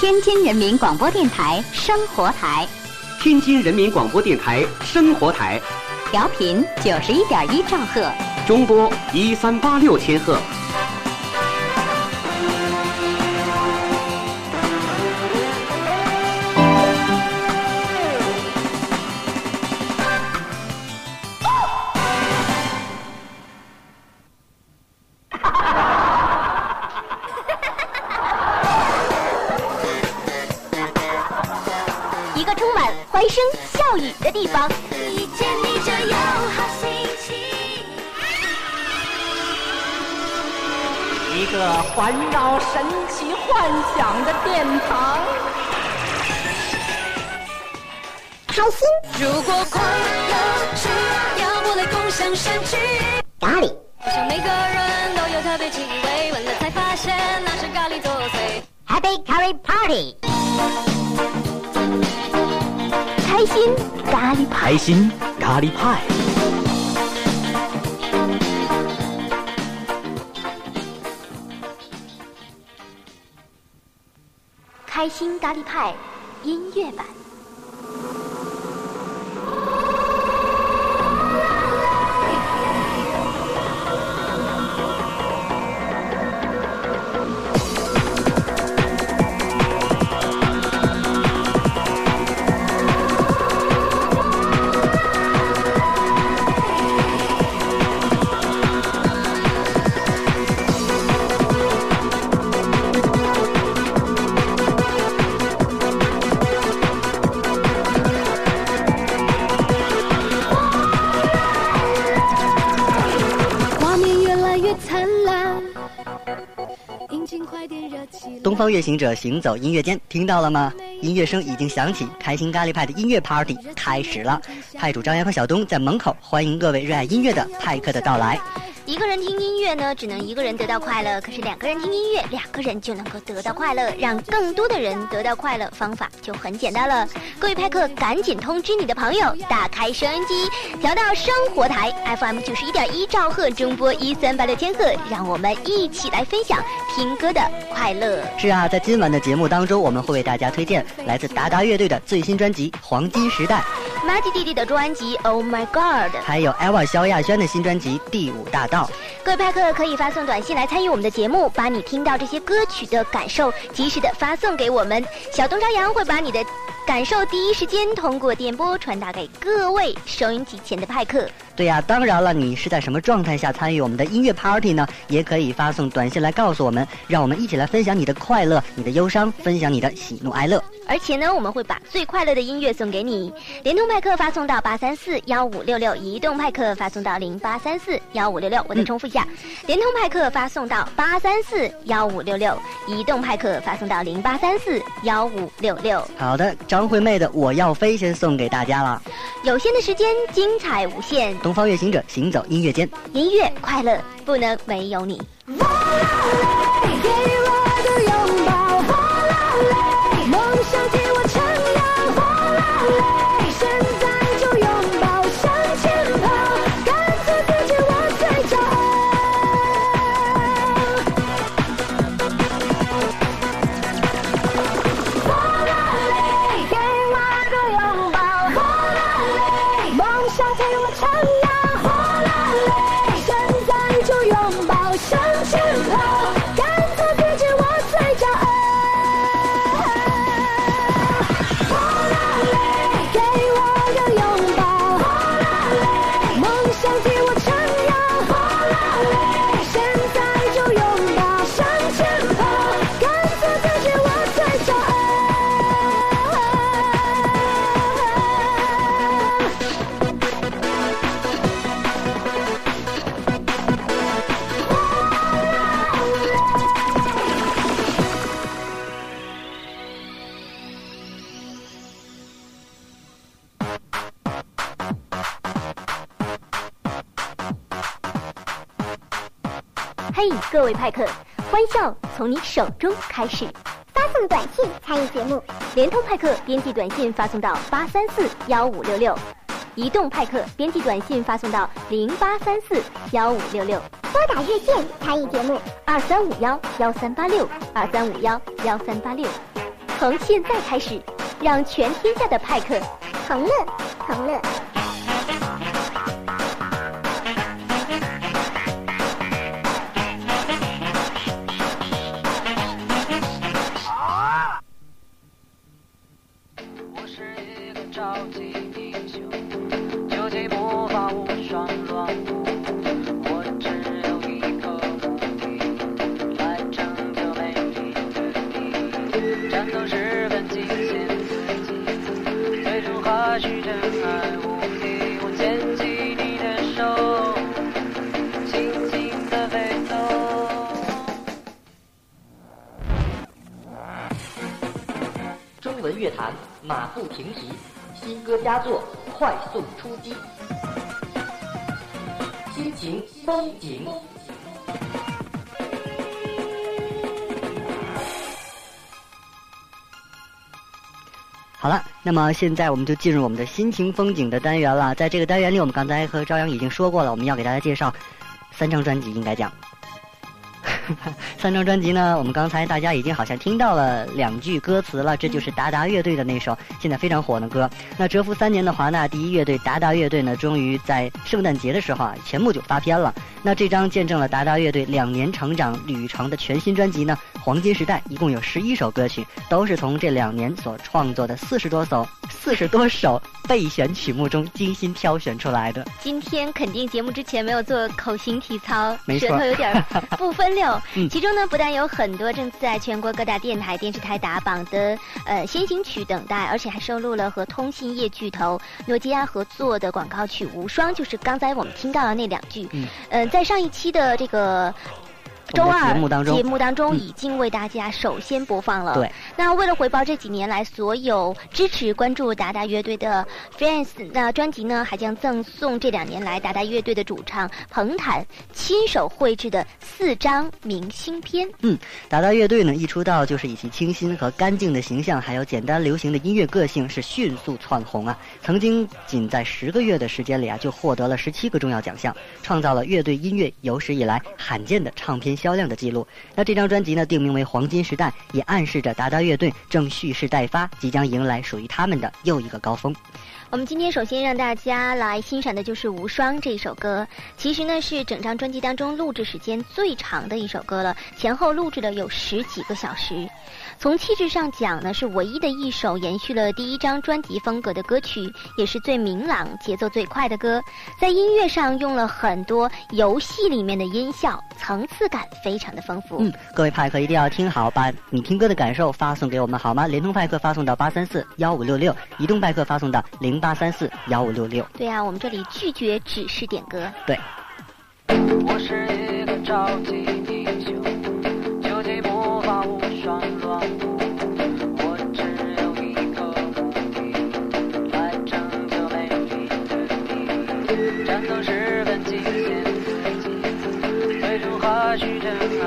天津人民广播电台生活台，天津人民广播电台生活台，调频九十一点一兆赫，中波一三八六千赫。心夜。行者行走音乐间，听到了吗？音乐声已经响起，开心咖喱派的音乐 party 开始了。派主张扬和小东在门口欢迎各位热爱音乐的派客的到来。一个人听音乐呢，只能一个人得到快乐；可是两个人听音乐，两个人就能够得到快乐，让更多的人得到快乐。方法就很简单了，各位派客，赶紧通知你的朋友，打开收音机，调到生活台 FM 九十一点一兆赫，中波一三八六千赫，让我们一起来分享听歌的快乐。是啊，在今晚的节目当中，我们会为大家推荐来自达达乐队的最新专辑《黄金时代》，马吉弟弟的专辑《Oh My God》。还有 Eva 萧亚轩的新专辑《第五大道》。各位派客可以发送短信来参与我们的节目，把你听到这些歌曲的感受及时的发送给我们。小东朝阳会把你的感受第一时间通过电波传达给各位收音机前的派客。对呀、当然了，你是在什么状态下参与我们的音乐 party 呢？也可以发送短信来告诉我们，让我们一起来分享你的快乐、你的忧伤，分享你的喜怒哀乐。而且呢，我们会把最快乐的音乐送给你。联通派克发送到八三四幺五六六，移动派克发送到零八三四幺五六六。我再重复一下，联通派克发送到八三四幺五六六，移动派克发送到零八三四幺五六六。好的，张惠妹的《我要飞》先送给大家了。有限的时间，精彩无限，东方乐行者行走音乐间，音乐快乐不能没有你。给我位派克，欢笑从你手中开始。发送短信参与节目，联通派克编辑短信发送到八三四幺五六六，移动派克编辑短信发送到零八三四幺五六六。拨打热线参与节目，二三五幺幺三八六，二三五幺幺三八六。从现在开始，让全天下的派克同乐同乐。中文乐坛马不停蹄，新歌佳作快速出击，心情风景。那么现在我们就进入我们的心情风景的单元了。在这个单元里，我们刚才和朝阳已经说过了，我们要给大家介绍三张专辑，应该讲。三张专辑呢，我们刚才大家已经好像听到了两句歌词了，这就是达达乐队的那首现在非常火的歌。那蛰伏三年的华纳第一乐队达达乐队呢，终于在圣诞节的时候啊，前不久发片了。那这张见证了达达乐队两年成长旅程的全新专辑呢，《黄金时代》一共有十一首歌曲，都是从这两年所创作的四十多首、四十多首备选曲目中精心挑选出来的。今天肯定节目之前没有做口型体操，舌头有点不分 溜。嗯其中呢，不但有很多正在全国各大电台、电视台打榜的呃先行曲等待，而且还收录了和通信业巨头诺基亚合作的广告曲《无双》，就是刚才我们听到的那两句。嗯，呃，在上一期的这个。周二节目当中节目当中嗯已经为大家首先播放了。对，那为了回报这几年来所有支持关注达达乐队的 fans，那专辑呢还将赠送这两年来达达乐队的主唱彭坦亲手绘制的四张明信片。嗯达达乐队呢，一出道就是以其清新和干净的形象，还有简单流行的音乐个性，是迅速窜红啊！曾经仅在十个月的时间里啊，就获得了十七个重要奖项，创造了乐队音乐有史以来罕见的唱片销量的记录。那这张专辑呢，定名为《黄金时代》，也暗示着达达乐队正蓄势待发，即将迎来属于他们的又一个高峰。我们今天首先让大家来欣赏的就是《无双》这首歌，其实呢是整张专辑当中录制时间最长的一首歌了，前后录制了有十几个小时。从气质上讲呢，是唯一的一首延续了第一张专辑风格的歌曲，也是最明朗、节奏最快的歌。在音乐上用了很多游戏里面的音效，层次感非常的丰富。嗯，各位派克一定要听好，把你听歌的感受发送给我们好吗？联通派克发送到八三四幺五六六，移动派克发送到零八三四幺五六六。对啊，我们这里拒绝只是点歌。对。我是一个超级英雄，究极魔法无双乱舞。我只有一个目的，来拯救美丽的你。战斗十分极限刺激，最终还是真爱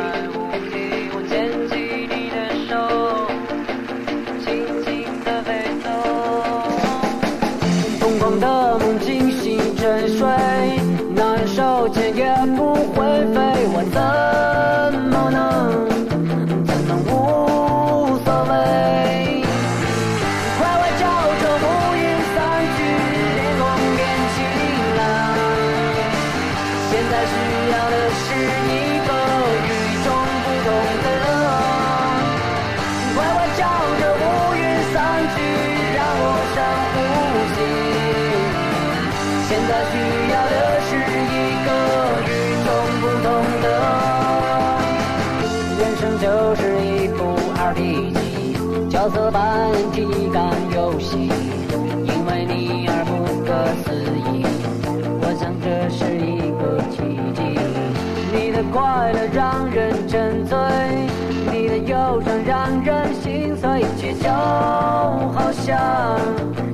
好像，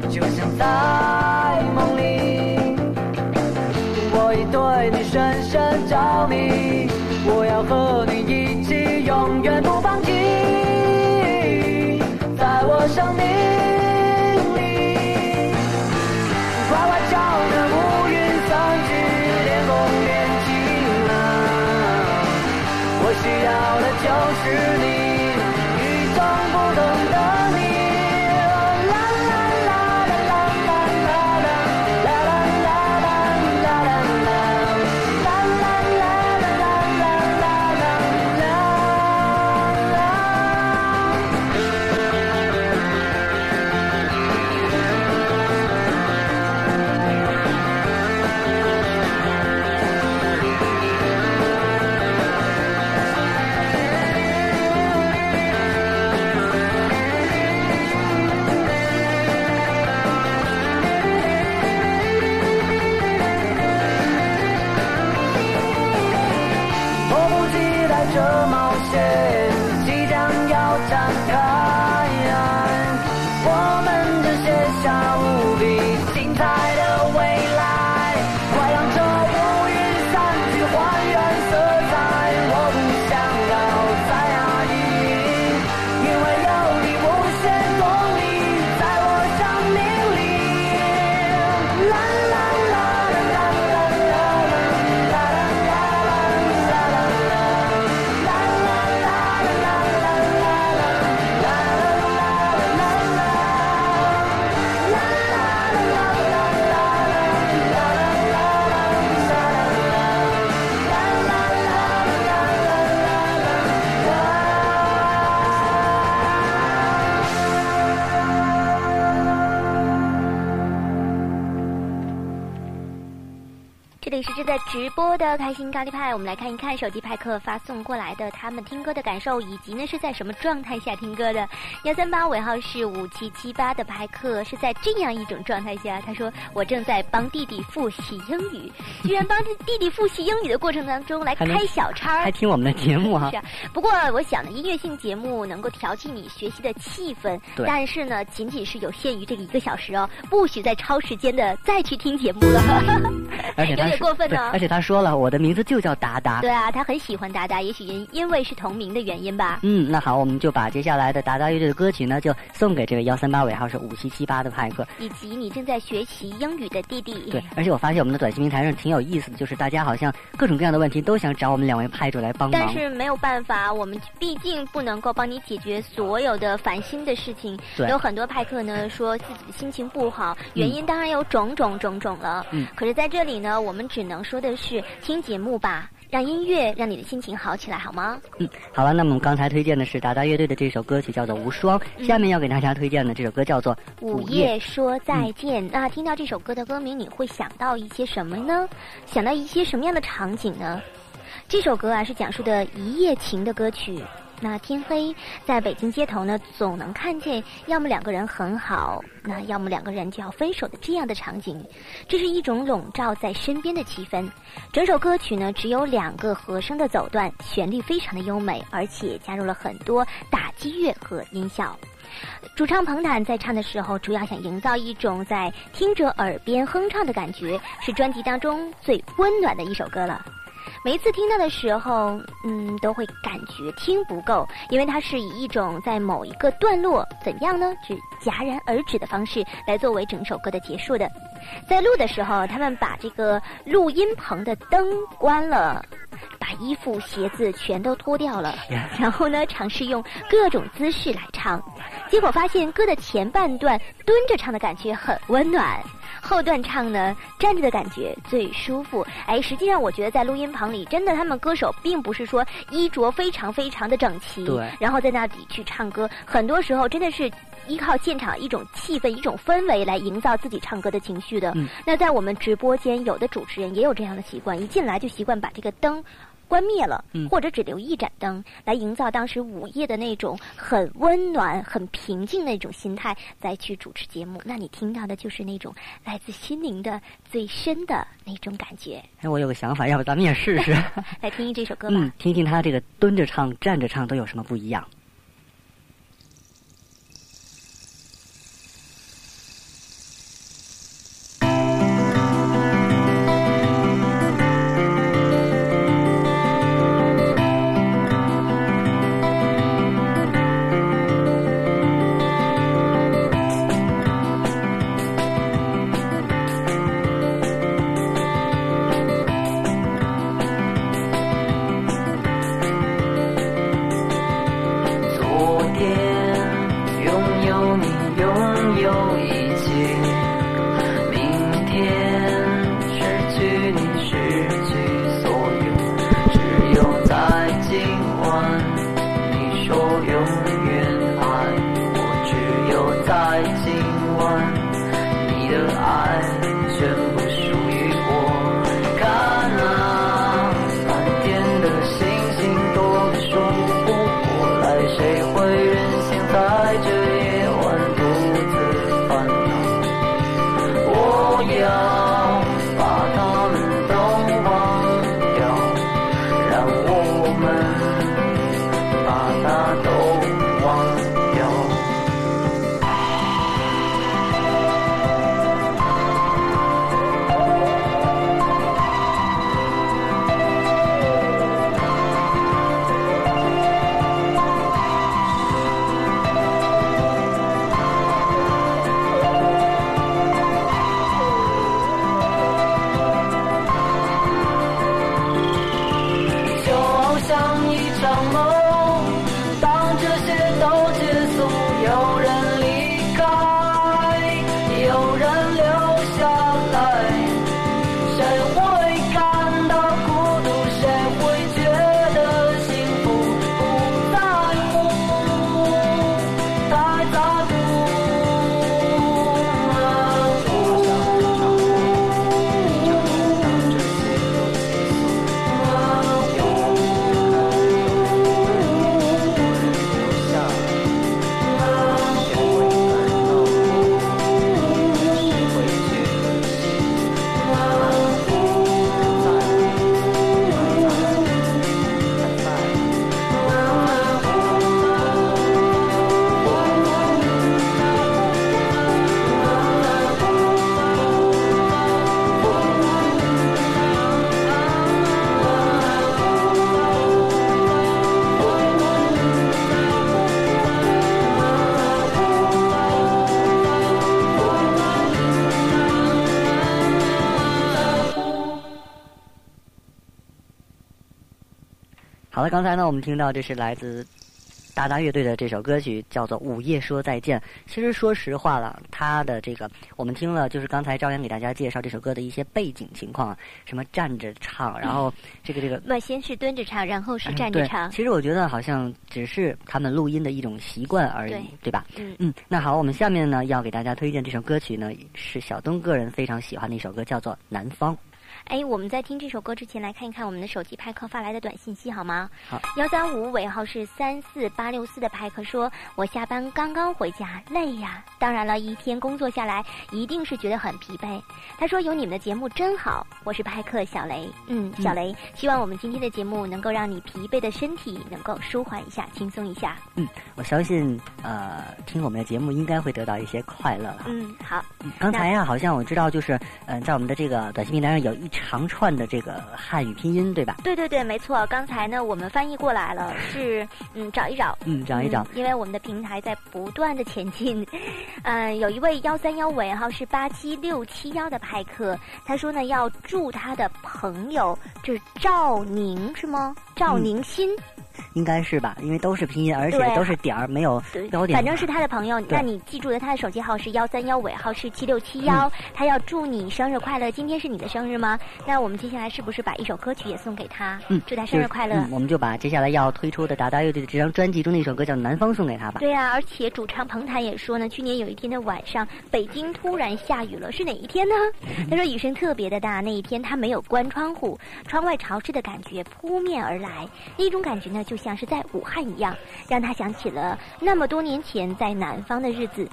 就像在梦里。我已对你深深着迷，我要和你一起，永远不放弃。在我生命里，快快照着乌云散去，天空变晴朗。我需要的就是，你。that 直播的开心咖喱派，我们来看一看手机派克发送过来的他们听歌的感受，以及呢是在什么状态下听歌的。幺三八尾号是五七七八的派克是在这样一种状态下，他说我正在帮弟弟复习英语，居然帮弟弟复习英语的过程当中来开小差儿还。听我们的节目哈 是。啊，不过我想呢，音乐性节目能够调剂你学习的气氛，对但是呢，仅仅是有限于这个一个小时哦，不许再超时间的再去听节目了。有点过分呢而且他说了，我的名字就叫达达。对啊，他很喜欢达达，也许因因为是同名的原因吧。嗯，那好，我们就把接下来的达达乐队的歌曲呢，就送给这个幺三八尾号是五七七八的派克。以及你正在学习英语的弟弟。对，而且我发现我们的短信平台上挺有意思的，就是大家好像各种各样的问题都想找我们两位派主来帮忙。但是没有办法，我们毕竟不能够帮你解决所有的烦心的事情。对有很多派克呢说自己的心情不好，原因当然有种种种种了。嗯可是在这里呢，我们只能说的是听节目吧，让音乐让你的心情好起来，好吗？嗯，好了，那么我们刚才推荐的是达达乐队的这首歌曲叫做《无双》，下面要给大家推荐的这首歌叫做《午夜说再见。那听到这首歌的歌名，你会想到一些什么呢？想到一些什么样的场景呢？这首歌啊是讲述的一夜情的歌曲。那天黑，在北京街头呢，总能看见要么两个人很好，那要么两个人就要分手的这样的场景。这是一种笼罩在身边的气氛。整首歌曲呢只有两个和声的走段，旋律非常的优美，而且加入了很多打击乐和音效。主唱彭坦在唱的时候，主要想营造一种在听者耳边哼唱的感觉，是专辑当中最温暖的一首歌了。每一次听到的时候，嗯，都会感觉听不够，因为它是以一种在某一个段落怎样呢，只戛然而止的方式来作为整首歌的结束的。在录的时候，他们把这个录音棚的灯关了。把衣服、鞋子全都脱掉了，然后呢，尝试用各种姿势来唱，结果发现歌的前半段蹲着唱的感觉很温暖，后段唱呢站着的感觉最舒服。哎，实际上我觉得在录音棚里，真的他们歌手并不是说衣着非常非常的整齐，对然后在那里去唱歌，很多时候真的是。依靠现场一种气氛、一种氛围来营造自己唱歌的情绪的。嗯那在我们直播间，有的主持人也有这样的习惯，一进来就习惯把这个灯关灭了，嗯或者只留一盏灯，来营造当时午夜的那种很温暖、很平静的那种心态，再去主持节目。那你听到的就是那种来自心灵的最深的那种感觉。哎，我有个想法，要不咱们也试试？来听听这首歌吧。嗯，听听他这个蹲着唱、站着唱都有什么不一样。了，刚才呢，我们听到这是来自达达乐队的这首歌曲，叫做《午夜说再见》。其实说实话了，它的这个我们听了，就是刚才朝阳给大家介绍这首歌的一些背景情况，什么站着唱，然后这个这个。那先是蹲着唱，然后是站着对唱。其实我觉得好像只是他们录音的一种习惯而已，对吧？嗯嗯，那好，我们下面呢要给大家推荐这首歌曲呢，是小东个人非常喜欢的一首歌，叫做《南方》。哎，我们在听这首歌之前，来看一看我们的手机派克发来的短信息好吗？好，幺三五尾号是三四八六四的派克说：“我下班刚刚回家，累呀。当然了，一天工作下来，一定是觉得很疲惫。”他说：“有你们的节目真好。”我是派克小雷，嗯，小雷，希望我们今天的节目能够让你疲惫的身体能够舒缓一下，轻松一下。嗯，我相信呃，听我们的节目应该会得到一些快乐了。嗯，好。刚才呀，好像我知道，就是嗯、呃，在我们的这个短信平台上有一长串的这个汉语拼音，对吧？对对对，没错。刚才呢，我们翻译过来了，是嗯，找一找，嗯，找一找、嗯，因为我们的平台在不断的前进。嗯，有一位幺三幺尾号是八七六七幺的派克，他说呢要祝他的朋友，这是赵宁是吗？赵宁心。嗯应该是吧，因为都是拼音，而且都是点儿，没有标点。反正是他的朋友，那你记住了，他的手机号是幺三幺，尾号是七六七幺。嗯、他要祝你生日快乐，今天是你的生日吗？那我们接下来是不是把一首歌曲也送给他？嗯，祝他生日快乐。嗯、我们就把接下来要推出的达达乐队的这张专辑中的一首歌叫《南方》送给他吧。对啊，而且主唱彭坦也说呢，去年有一天的晚上，北京突然下雨了，是哪一天呢？他说雨声特别的大，那一天他没有关窗户，窗外潮湿的感觉扑面而来，那种感觉呢，就像是在武汉一样，让他想起了那么多年前在南方的日子。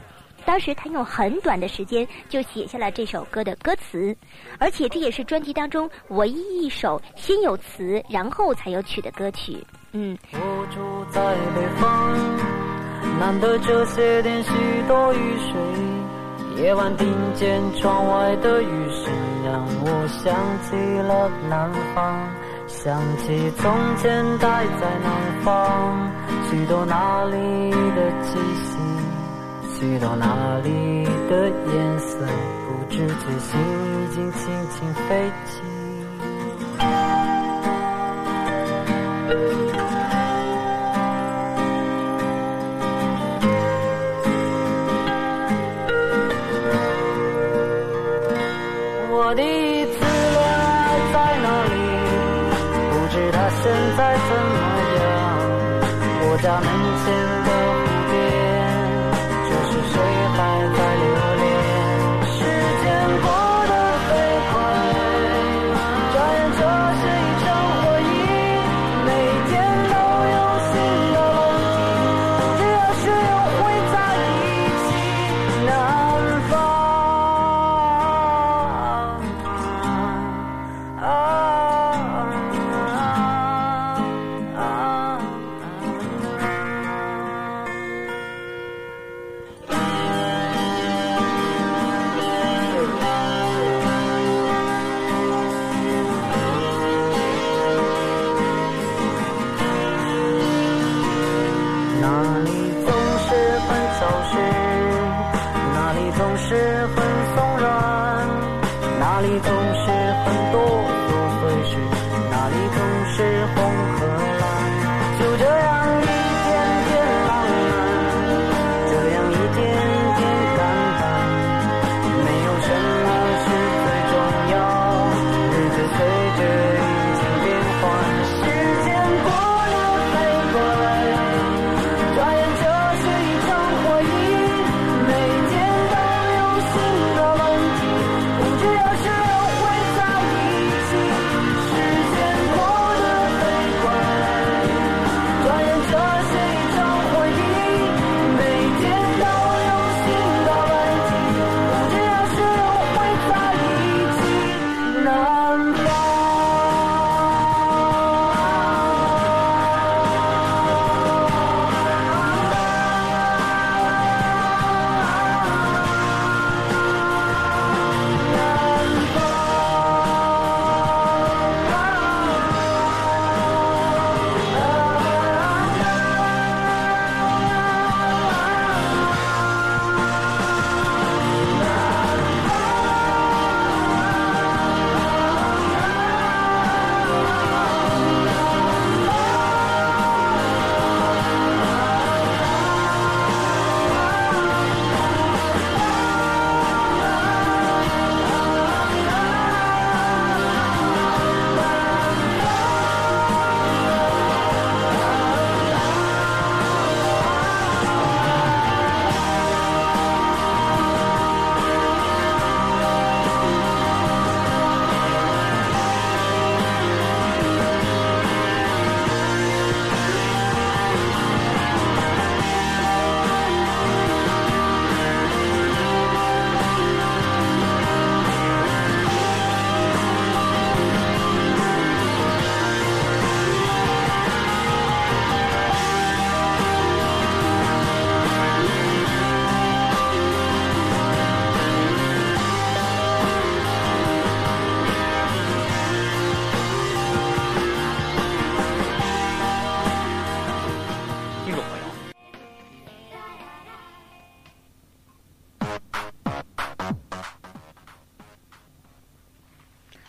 当时他用很短的时间就写下了这首歌的歌词，而且这也是专辑当中唯一一首先有词然后才有曲的歌曲。嗯。我住在北方，难得这些天许多雨水，夜晚听见窗外的雨声，让我想起了南方。想起从前待在南方，许多那里的气息，许多那里的颜色，不知觉心已经轻轻飞起。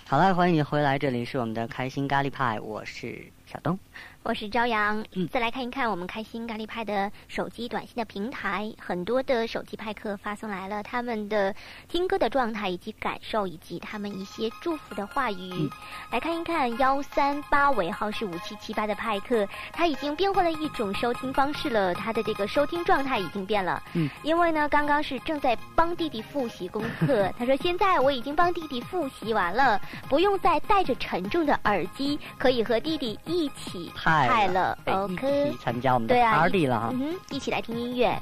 好了，欢迎你回来，这里是我们的开心咖喱派，我是小东。我是朝阳，嗯再来看一看我们开心咖喱派的手机短信的平台，很多的手机派客发送来了他们的听歌的状态以及感受，以及他们一些祝福的话语。嗯来看一看幺三八尾号是五七七八的派克，他已经变换了一种收听方式了，他的这个收听状态已经变了。嗯，因为呢，刚刚是正在帮弟弟复习功课，他说现在我已经帮弟弟复习完了，不用再戴着沉重的耳机，可以和弟弟一起派派了对，OK 一起。参加我们的 party 了哈。嗯哼，一起来听音乐。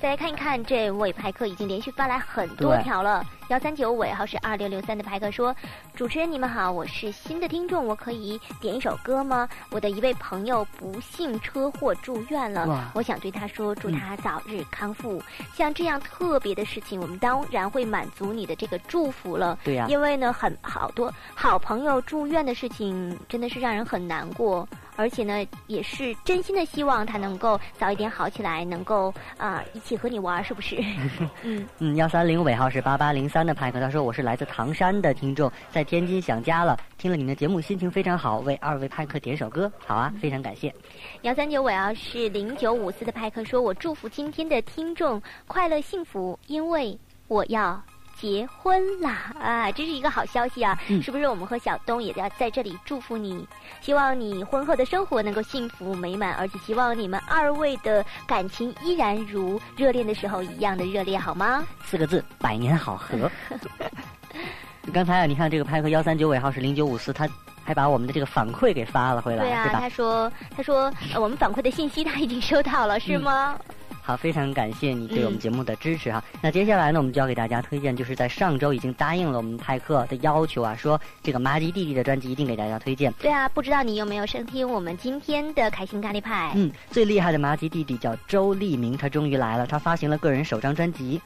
再来看一看，这位派克已经连续发来很多条了。幺三九尾号是二六六三的派克说：“主持人你们好，我是新的听众，我可以点一首歌吗？我的一位朋友不幸车祸住院了，我想对他说，祝他早日康复。像这样特别的事情，我们当然会满足你的这个祝福了。对呀因为呢，很好多好朋友住院的事情，真的是让人很难过。而且呢，也是真心的希望他能够早一点好起来，能够啊、一起和你玩，是不是？嗯，嗯，幺三零尾号是八八零三的派克，他说我是来自唐山的听众，在天津想家了，听了你们的节目，心情非常好，为二位派克点首歌，好啊，非常感谢。幺三九尾号是零九五四的派克说：“我祝福今天的听众快乐幸福，因为我要。”结婚啦啊，这是一个好消息啊！嗯是不是我们和小东也要在这里祝福你？希望你婚后的生活能够幸福美满，而且希望你们二位的感情依然如热恋的时候一样的热烈，好吗？四个字，百年好合。刚才啊，你看这个派克幺三九尾号是零九五四，他还把我们的这个反馈给发了回来，对啊，吧他？说他说、呃、我们反馈的信息他已经收到了，是吗？好，非常感谢你对我们嗯节目的支持哈。那接下来呢，我们就要给大家推荐，就是在上周已经答应了我们派克的要求啊，说这个麻吉弟弟的专辑一定给大家推荐。对啊，不知道你有没有收听我们今天的开心咖喱派？嗯，最厉害的麻吉弟弟叫周立明，他终于来了，他发行了个人首张专辑。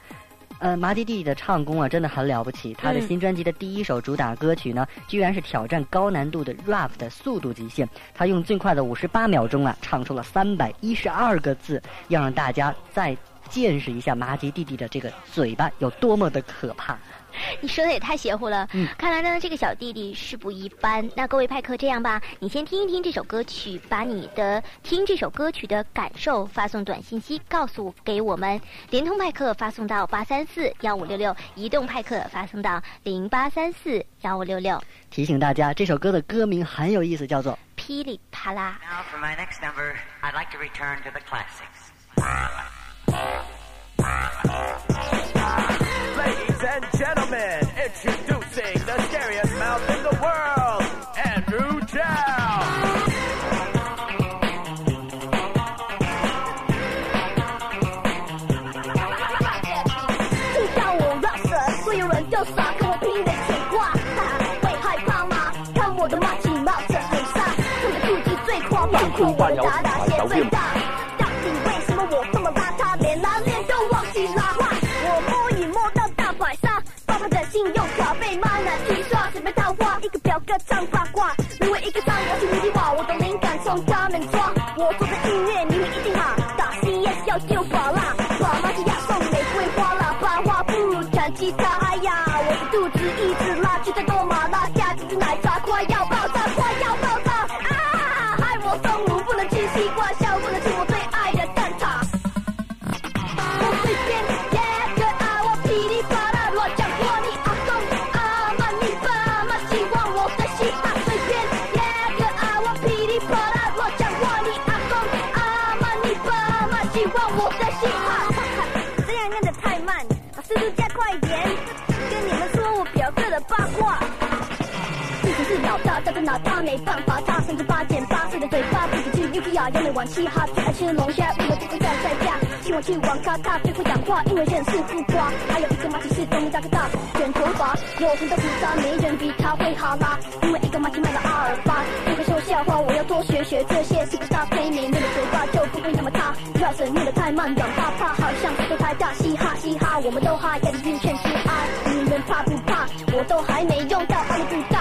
呃，麻吉弟弟的唱功啊，真的很了不起。他的嗯新专辑的第一首主打歌曲呢，居然是挑战高难度的 rap 的速度极限。他用最快的五十八秒钟啊，唱出了三百一十二个字，要让大家再见识一下麻吉弟弟的这个嘴巴有多么的可怕。你说的也太邪乎了。嗯看来呢，这个小弟弟是不一般。那各位派克，这样吧，你先听一听这首歌曲，把你的听这首歌曲的感受发送短信息告诉给我们。联通派克发送到八三四幺五六六，移动派克发送到零八三四幺五六六。提醒大家，这首歌的歌名很有意思，叫做噼里啪啦。Now, for my next number, I'd like to return to the classics. Ladies and gentlemen, introducing the scariest mouth in the world, Andrew Chow. 听到我 rap 神，所有人就傻，跟我拼的铁挂，哈哈，会害怕吗？看我的马起冒着很杀，看着腹肌最夸，跑酷我的打打 的灵不止去 U K 亚，也没玩嘻哈，最爱吃龙虾，为了不会再再嫁，希望去网咖，他最会讲话，因为认识不瓜，还有一个马奇是东大哥大，卷头发，有很多胡渣，没人比他会哈拉，因为一个马奇卖了阿尔巴，不会说笑话我要多学学这些 superstar 配美妹的嘴巴就不会那么塌，要是念得太慢，软怕怕，好像舌头太大，嘻哈嘻哈，我们都哈，要的晕圈是爱，你们怕不怕？我都还没用到阿里不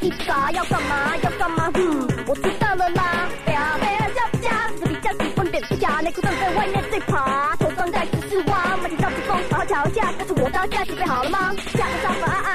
一个，要干嘛？要干嘛？嗯，我知道了啦。贝啊贝啊加不加？死比加死分辨不假，内裤正在外面最爬，头装在只是蛙，马蹄上吹风，好好瞧一下，但是我当下准备好了吗？下个沙发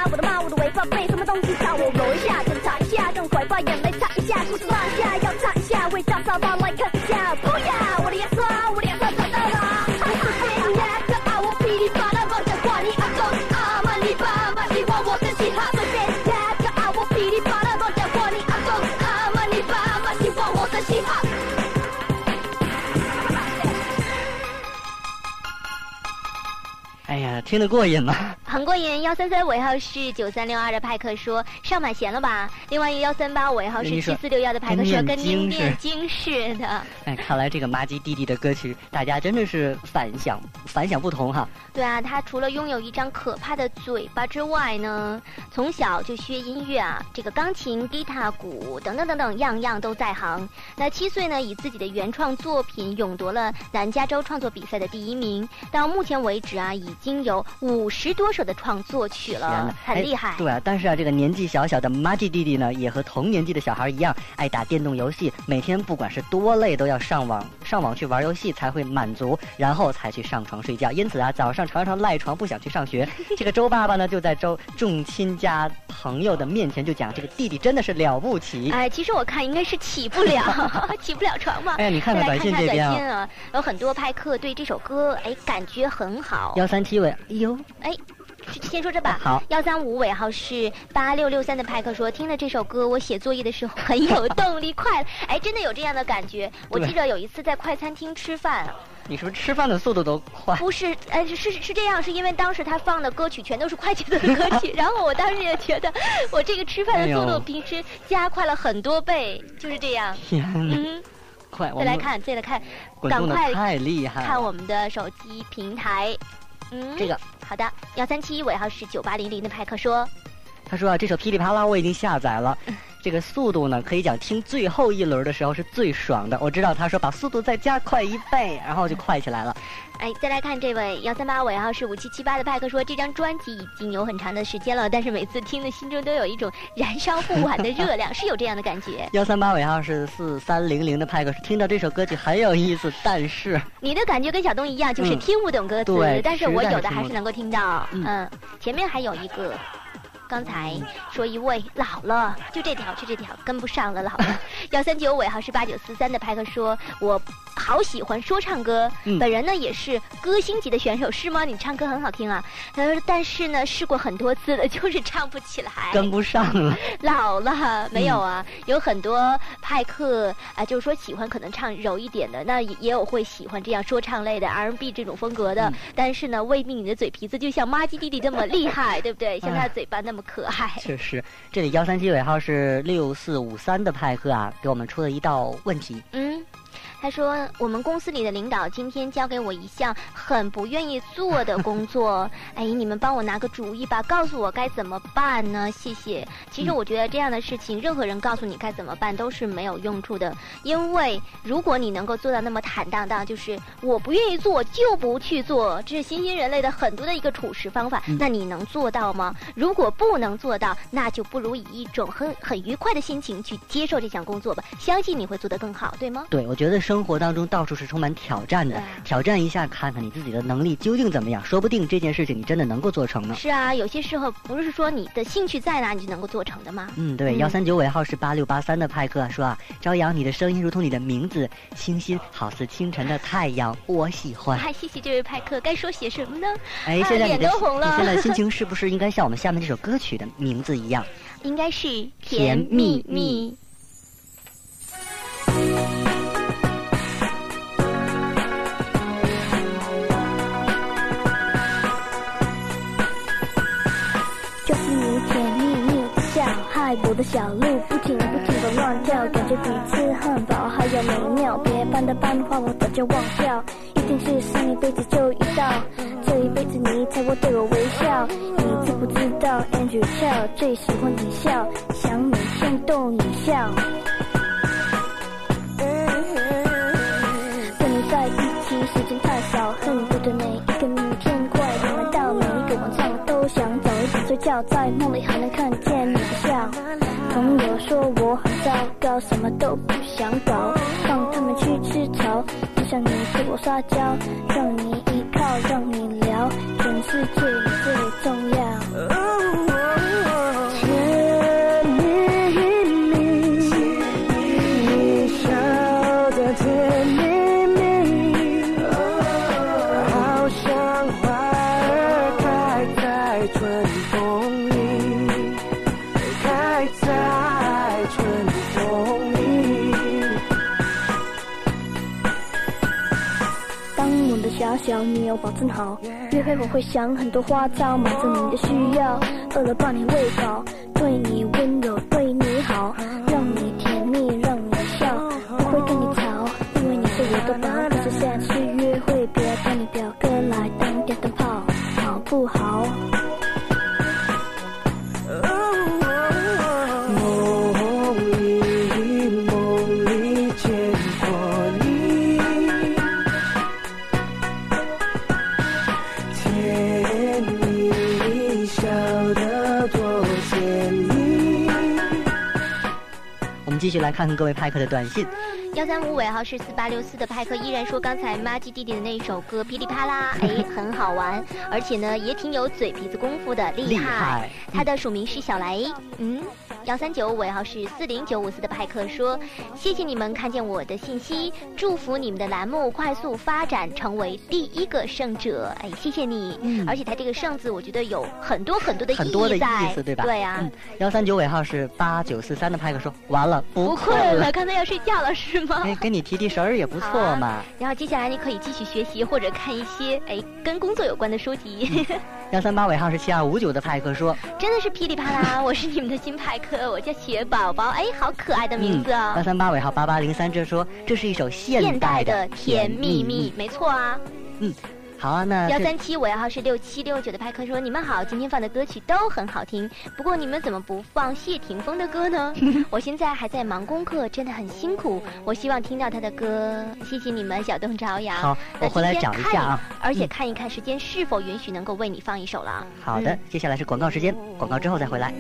哎呀，听得过瘾吗？很过瘾。幺三三尾号是九三六二的派克说上满弦了吧？另外一个幺三八尾号是七四六幺的派克说跟跟念经念经似的。哎，看来这个麻吉弟弟的歌曲，大家真的是反响反响不同哈。对啊，他除了拥有一张可怕的嘴巴之外呢，从小就学音乐啊，这个钢琴、吉他、鼓等等等等，样样都在行。那七岁呢，以自己的原创作品勇夺了南加州创作比赛的第一名。到目前为止啊，已经有五十多首的创作曲了哪，很厉害哎。对啊，但是啊，这个年纪小小的麻吉弟弟呢，也和同年纪的小孩一样，爱打电动游戏，每天不管是多累，都要上网上网去玩游戏才会满足，然后才去上床睡觉。因此啊，早上常常赖床不想去上学。这个周爸爸呢，就在周众亲家朋友的面前就讲，这个弟弟真的是了不起。哎，其实我看应该是起不了，起不了床嘛。哎呀你看看短信这边啊，有很多派克对这首歌哎感觉很好。幺三七尾，哎呦，哎，先说这吧。好幺三五尾号是八六六三的派克说，听了这首歌，我写作业的时候很有动力，快乐。哎，真的有这样的感觉。我记得有一次在快餐厅吃饭，你是不是吃饭的速度都快？不是，哎，是是是这样，是因为当时他放的歌曲全都是快节奏的歌曲，然后我当时也觉得我这个吃饭的速度平时加快了很多倍，就是这样。天，嗯，快！我再来看，再来看，赶快太厉害了。看我们的手机平台。嗯，这个。好的，幺三七尾号是九八零零的派克说，他说啊，这首噼里啪啦我已经下载了，这个速度呢，可以讲听最后一轮的时候是最爽的。我知道他说把速度再加快一倍，然后就快起来了。哎，再来看这位幺三八尾号是五七七八的派克说，这张专辑已经有很长的时间了，但是每次听的心中都有一种燃烧不完的热量，是有这样的感觉。幺三八尾号是四三零零的派克说，听到这首歌曲很有意思，但是你的感觉跟小东一样，就是嗯听不懂歌词，对但是我有的还是能够听到。嗯嗯，前面还有一个。刚才说一位老了，就这条，就这条跟不上了，老了。幺三九尾号是八九四三的派克说，我好喜欢说唱歌，嗯本人呢也是歌星级的选手，是吗？你唱歌很好听啊，他说，但是呢试过很多次了，就是唱不起来。跟不上了。老了没有啊？嗯有很多派克啊、就是说喜欢可能唱柔一点的，那也也有会喜欢这样说唱类的 R&B 这种风格的。嗯但是呢，未必你的嘴皮子就像妈鸡弟弟这么厉害，对不对？像他的嘴巴那么可爱。确实，这里幺三七尾号是六四五三的派克啊，给我们出了一道问题。嗯。他说：“我们公司里的领导今天交给我一项很不愿意做的工 作，哎，你们帮我拿个主意吧，告诉我该怎么办呢？谢谢。其实嗯我觉得这样的事情，任何人告诉你该怎么办都是没有用处的，因为如果你能够做到那么坦荡荡，就是我不愿意做就不去做，这是新兴人类的很多的一个处事方法。嗯那你能做到吗？如果不能做到，那就不如以一种很很愉快的心情去接受这项工作吧，相信你会做得更好，对吗？对，我觉得生活当中到处是充满挑战的，挑战一下，看看你自己的能力究竟怎么样，说不定这件事情你真的能够做成呢。是啊，有些时候不是说你的兴趣在哪你就能够做成的吗？嗯，对，幺三九尾号是八六八三的派克说啊，朝阳，你的声音如同你的名字，清新，好似清晨的太阳，我喜欢。嗨，谢谢这位派克，该说些什么呢？哎，啊现在你的脸都红了你现在心情是不是应该像我们下面这首歌曲的名字一样？应该是甜甜蜜蜜蜜蜜的笑，害我的小鹿不停不停的乱跳，感觉比吃汉堡还要美妙，别班的班花我早就忘掉，一定是上一辈子就遇到，这一辈子你才会对我微笑。你知不知道 Andrew Chow 最喜欢你笑，想你心动你笑。觉，在梦里还能看见你的笑。朋友说我很糟糕，什么都不想搞，放他们去吃草，只想你对我撒娇，让你依靠，让你聊，全世界你最重要。保证好，约会我会想很多花招，满足你的需要，饿了把你喂饱，看看各位派克的短信。幺三五尾号是四八六四的派克依然说，刚才妈吉弟弟的那首歌噼里啪啦，哎，很好玩，而且呢也挺有嘴皮子功夫的，厉厉害他的署名是小雷，嗯。幺三九尾号是四零九五四的派克说：“谢谢你们看见我的信息，祝福你们的栏目快速发展，成为第一个胜者。”哎，谢谢你。嗯而且他这个“胜”字，我觉得有很多很多的很多的意在，意思，对吧？对啊。嗯，幺三九尾号是八九四三的派克说，完了，不困困了，刚才要睡觉了是吗？哎，给你提提神儿也不错嘛。然后接下来你可以继续学习或者看一些哎跟工作有关的书籍，幺三八尾号是七二五九的派克说，真的是噼里啪啦！我是你们的新派克，我叫雪宝宝，哎，好可爱的名字哦幺啊！三八尾号八八零三这说，这是一首现现代的的甜蜜蜜，。没错啊。嗯，好啊，那这幺三七尾号是六七六九的派克说：“你们好，今天放的歌曲都很好听，不过你们怎么不放谢霆锋的歌呢？我现在还在忙功课，真的很辛苦。我希望听到他的歌，谢谢你们，小东朝阳。好我回来找一下啊而且嗯看一看时间是否允许能够为你放一首了。好的嗯，接下来是广告时间，广告之后再回来。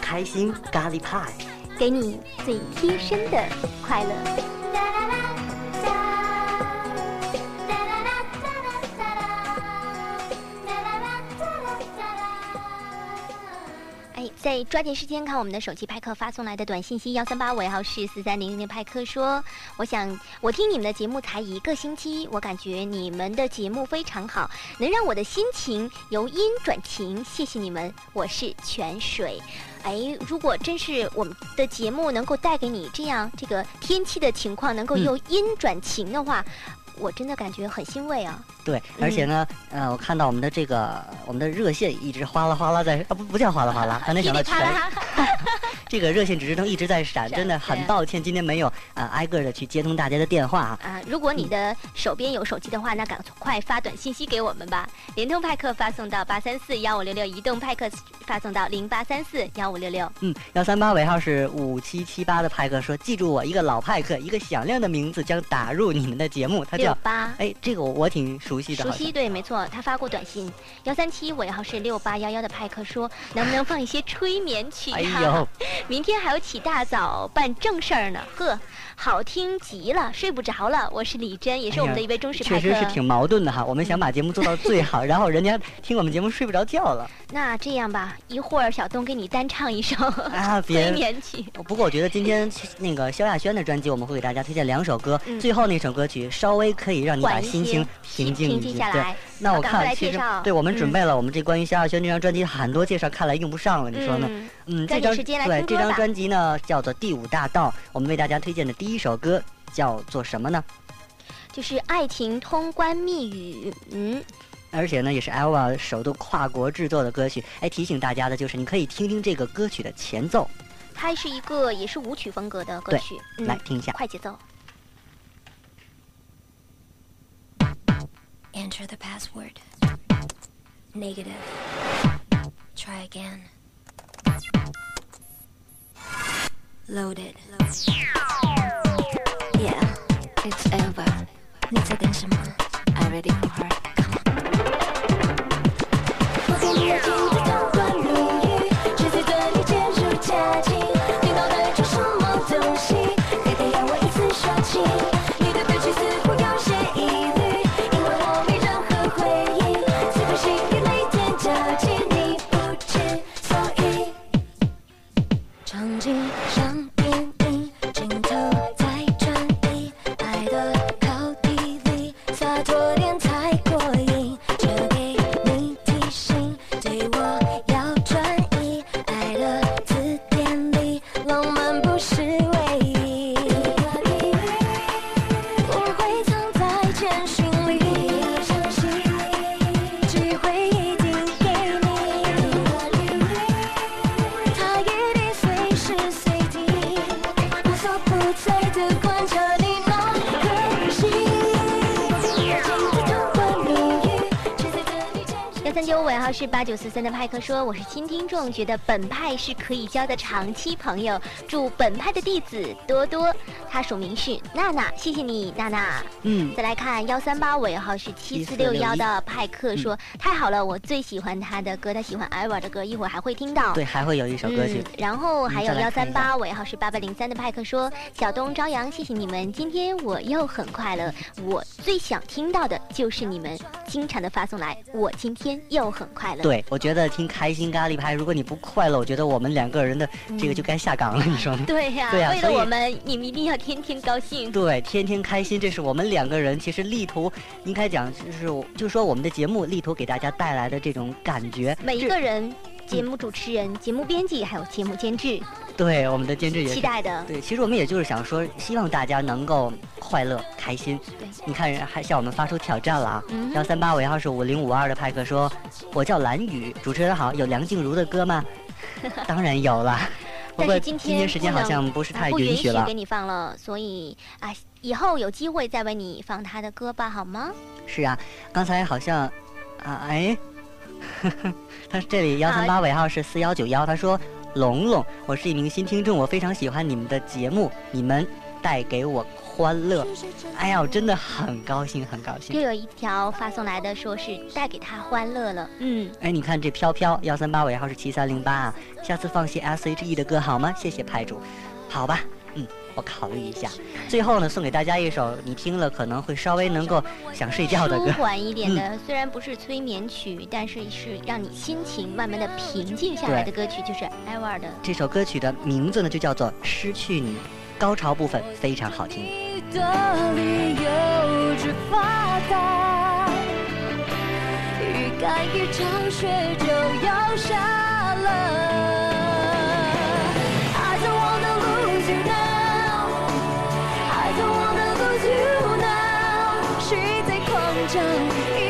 开心咖喱派，给你最贴身的快乐。再抓紧时间看我们的手机派克发送来的短信息，幺三八尾号是四三零零的派克说，我想我听你们的节目才一个星期，我感觉你们的节目非常好，能让我的心情由阴转晴，谢谢你们，我是泉水。哎，如果真是我们的节目能够带给你这样这个天气的情况，能够嗯由阴转晴的话，我真的感觉很欣慰啊。对，而且呢，呃，我看到我们的这个我们的热线一直哗啦哗啦在啊，不不叫哗啦哗啦，刚才想到全 这个热线指示灯一直在闪，真的很抱歉，今天没有啊、呃挨个的去接通大家的电话啊。啊，如果你的手边有手机的话，那赶快发短信息给我们吧。联通派克发送到八三四幺五六六，移动派克发送到零八三四幺五六六。嗯，幺三八尾号是五七七八的派克说，记住我一个老派克，一个响亮的名字将打入你们的节目，他叫六八。哎，这个我我挺熟悉的，熟悉对，没错，他发过短信。幺三七尾号是六八幺幺的派克说，能不能放一些催眠曲、啊？哎呦，明天还要起大早办正事儿呢，呵，好听极了，睡不着了。我是李真，也是我们的一位忠实派克。确实是挺矛盾的哈。我们想把节目做到最好，然后人家听我们节目睡不着觉了 那这样吧，一会儿小东给你单唱一首啊！催别。眠曲。不过我觉得今天那个萧亚轩的专辑，我们会给大家推荐两首歌，嗯最后那首歌曲稍微可以让你把心情平静平一下来，那我看其实对我们准嗯备了我们这关于萧亚轩这张专辑很多介绍，看来用不上了，你说呢？嗯嗯，这张对这张专辑呢叫做《第五大道》，我们为大家推荐的第一首歌叫做什么呢？就是爱情通关密语，嗯，而且呢，也是 Elva 首度跨国制作的歌曲。哎，提醒大家的就是，你可以听听这个歌曲的前奏。它是一个也是舞曲风格的歌对曲，来听一下。快节奏。Enter the password. Negative. Try again. Loaded. Yeah, it's over. Need attention. I'm ready for her. Come on. 号是八九四三的派克说：“我是新听众，觉得本派是可以交的长期朋友，祝本派的弟子多多。”他署名是娜娜，谢谢你，娜娜。嗯，再来看幺三八尾号是七四六幺的派克说：“太好了，我最喜欢他的歌，他喜欢艾娃的歌，一会儿还会听到。”对，还会有一首歌曲嗯。然后还有幺三八尾号是八八零三的派克说：“小东、朝阳，谢谢你们，今天我又很快乐。我最想听到的就是你们经常的发送来，我今天又很快乐。”对，我觉得听开心咖喱派，如果你不快乐，我觉得我们两个人的这个就该下岗了，你说呢？对呀、对呀为了我们，你们一定要天天高兴。对，天天开心，这是我们两个人其实力图，应该讲就是就是说我们的节目力图给大家带来的这种感觉。每一个人，节目主持人、节目编辑还有节目监制，对我们的监制也是期待的。对，其实我们也就是想说，希望大家能够快乐开心。对，你看，还向我们发出挑战了啊！嗯幺三八尾号是五零五二的派克说：“我叫蓝雨，主持人好，有梁静茹的歌吗？” 当然有了，不过但是今天时间好像不是太允许了给。你放了，所以啊，以后有机会再为你放他的歌吧，好吗？是啊，刚才好像啊，哎，他这里幺三八尾号是四幺九幺，他说：“龙龙，我是一名新听众，我非常喜欢你们的节目，你们带给我欢乐。”哎呀，我真的很高兴，很高兴又。有一条发送来的，说是带给他欢乐了。嗯，哎，你看这飘飘幺三八尾号是七三零八啊，下次放些 S H E 的歌好吗？谢谢派主，好吧，嗯，我考虑一下。最后呢，送给大家一首你听了可能会稍微能够想睡觉的歌舒。缓一点的，嗯虽然不是催眠曲，但是是让你心情慢慢的平静下来的歌曲，就是艾娃儿的。这首歌曲的名字呢就叫做《失去你》，高潮部分非常好听。你的理由之发达，欲盖一场雪就要下了。在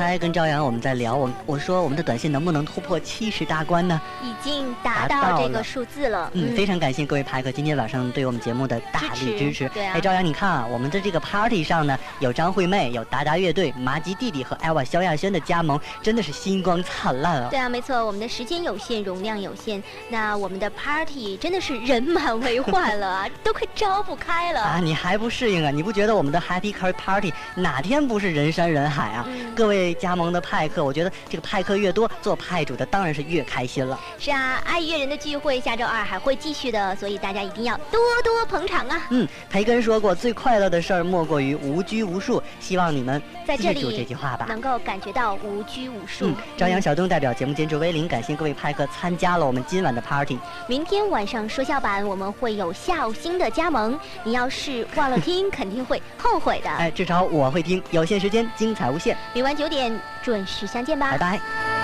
刚才跟朝阳我们在聊，我我说我们的短信能不能突破七十大关呢？经达达到这个数字了。嗯，非常感谢各位派克今天晚上对我们节目的大力支持。对啊哎，朝阳，你看啊，我们的这个 party 上呢，有张惠妹，有达达乐队、麻吉弟弟和艾娃萧亚轩的加盟，真的是星光灿烂啊！对啊，没错，我们的时间有限，容量有限，那我们的 party 真的是人满为患了啊，都快招不开了。啊，你还不适应啊？你不觉得我们的 Happy Car Party 哪天不是人山人海啊？嗯各位加盟的派克，我觉得这个派克越多，做派主的当然是越开心了。是啊，爱乐人的聚会下周二还会继续的，所以大家一定要多多捧场啊！嗯，培根说过，最快乐的事儿莫过于无拘无束。希望你们在这记住里这句话吧。能够感觉到无拘无束。嗯，朝阳小东代表节目监制威林，感谢各位派客参加了我们今晚的 party。明天晚上说笑版我们会有笑星的加盟，你要是忘了听，肯定会后悔的。哎，至少我会听。有限时间，精彩无限。明晚九点准时相见吧，拜拜。